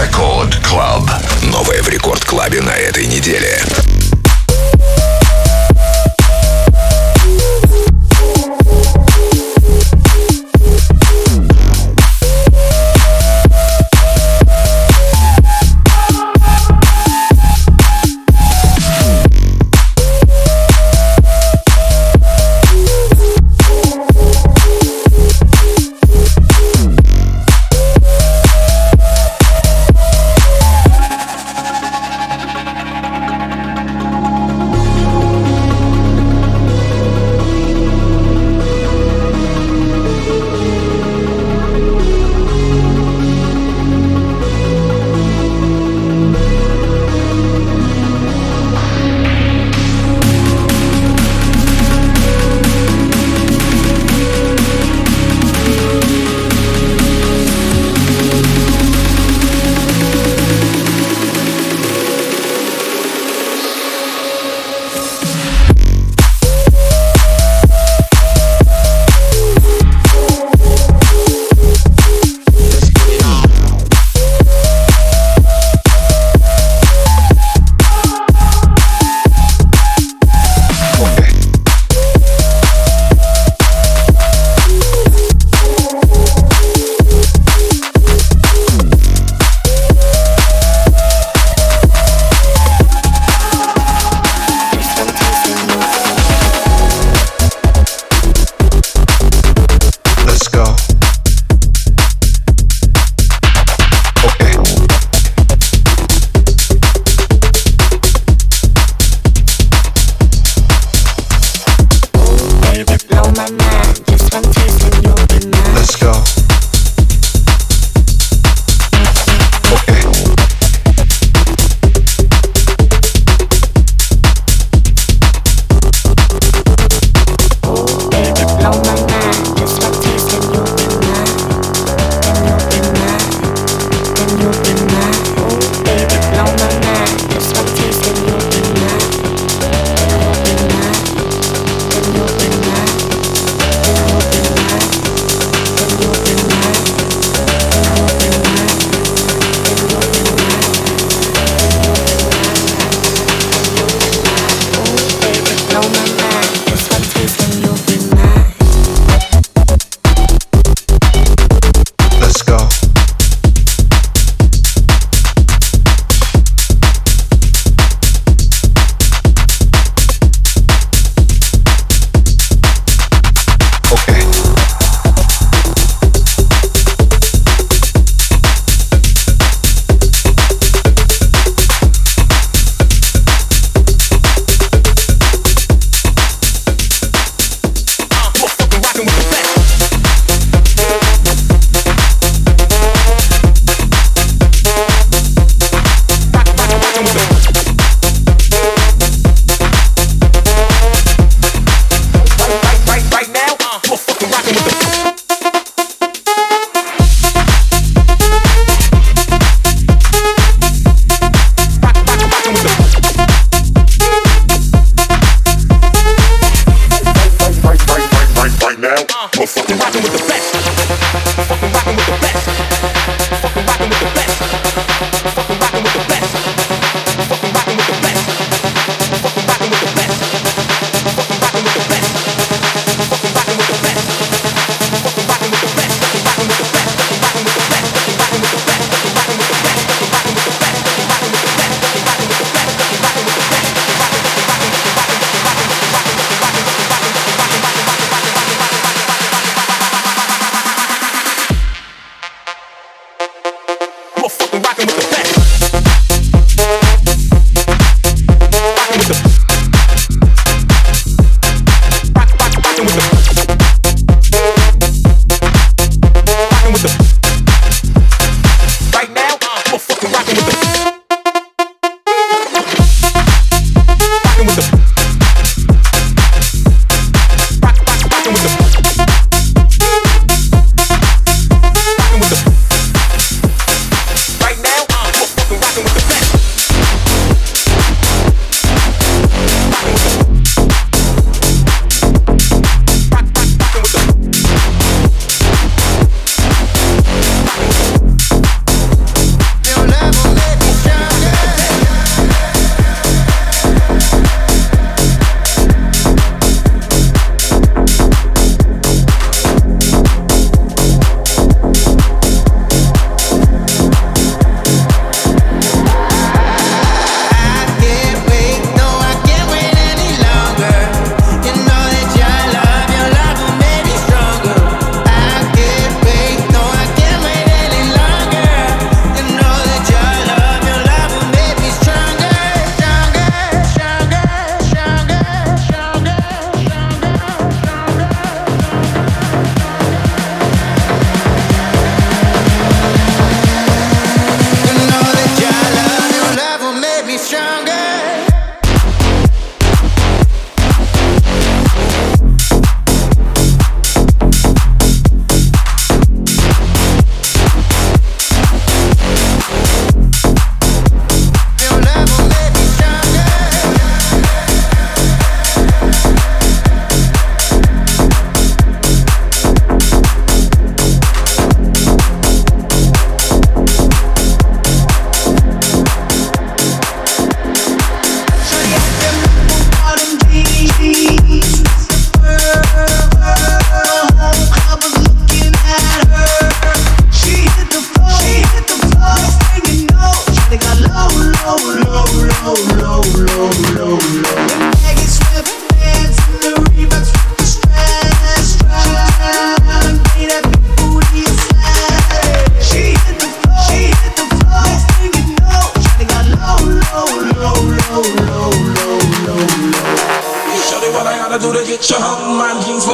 Рекорд Клаб. Новое в Рекорд Клабе на этой неделе.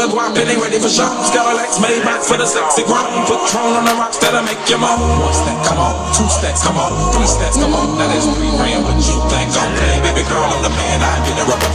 Of guap and they ready for shows. Cadillacs made back for the sexy grind. Patrón on the rocks that'll make you moan. One step, come on. Two steps, come on. Three steps, come on. Now there's three grand, but you think I'm playing. Baby girl, I'm the man. I get a rubber